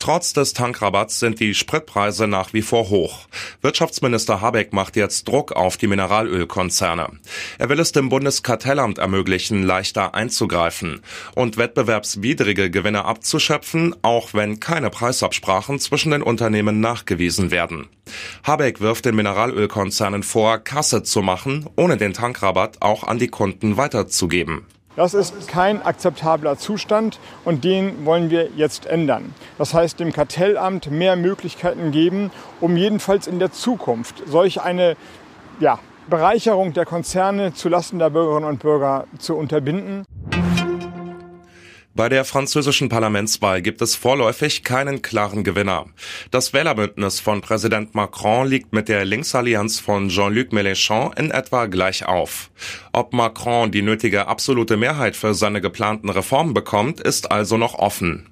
Trotz des Tankrabatts sind die Spritpreise nach wie vor hoch. Wirtschaftsminister Habeck macht jetzt Druck auf die Mineralölkonzerne. Er will es dem Bundeskartellamt ermöglichen, leichter einzugreifen und wettbewerbswidrige Gewinne abzuschöpfen, auch wenn keine Preisabsprachen zwischen den Unternehmen nachgewiesen werden. Habeck wirft den Mineralölkonzernen vor, Kasse zu machen, ohne den Tankrabatt auch an die Kunden weiterzugeben. Das ist kein akzeptabler Zustand und den wollen wir jetzt ändern. Das heißt, dem Kartellamt mehr Möglichkeiten geben, um jedenfalls in der Zukunft solch eine ja, Bereicherung der Konzerne zulasten der Bürgerinnen und Bürger zu unterbinden. Bei der französischen Parlamentswahl gibt es vorläufig keinen klaren Gewinner. Das Wählerbündnis von Präsident Macron liegt mit der Linksallianz von Jean-Luc Mélenchon in etwa gleich auf. Ob Macron die nötige absolute Mehrheit für seine geplanten Reformen bekommt, ist also noch offen.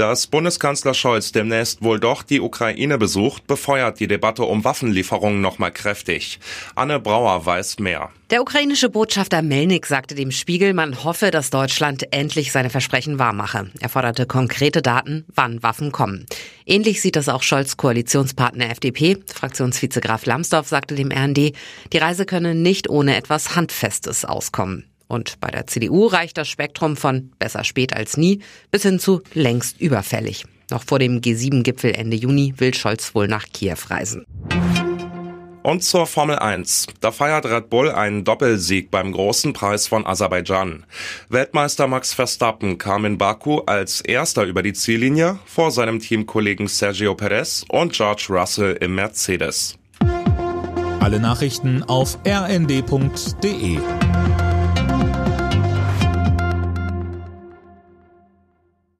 Dass Bundeskanzler Scholz demnächst wohl doch die Ukraine besucht, befeuert die Debatte um Waffenlieferungen nochmal kräftig. Anne Brauer weiß mehr. Der ukrainische Botschafter Melnik sagte dem Spiegel, man hoffe, dass Deutschland endlich seine Versprechen wahrmache. Er forderte konkrete Daten, wann Waffen kommen. Ähnlich sieht das auch Scholz Koalitionspartner FDP. Fraktionsvize Graf Lambsdorff sagte dem RND, die Reise könne nicht ohne etwas Handfestes auskommen. Und bei der CDU reicht das Spektrum von besser spät als nie bis hin zu längst überfällig. Noch vor dem G7-Gipfel Ende Juni will Scholz wohl nach Kiew reisen. Und zur Formel 1. Da feiert Red Bull einen Doppelsieg beim großen Preis von Aserbaidschan. Weltmeister Max Verstappen kam in Baku als erster über die Ziellinie vor seinem Teamkollegen Sergio Perez und George Russell im Mercedes. Alle Nachrichten auf rnd.de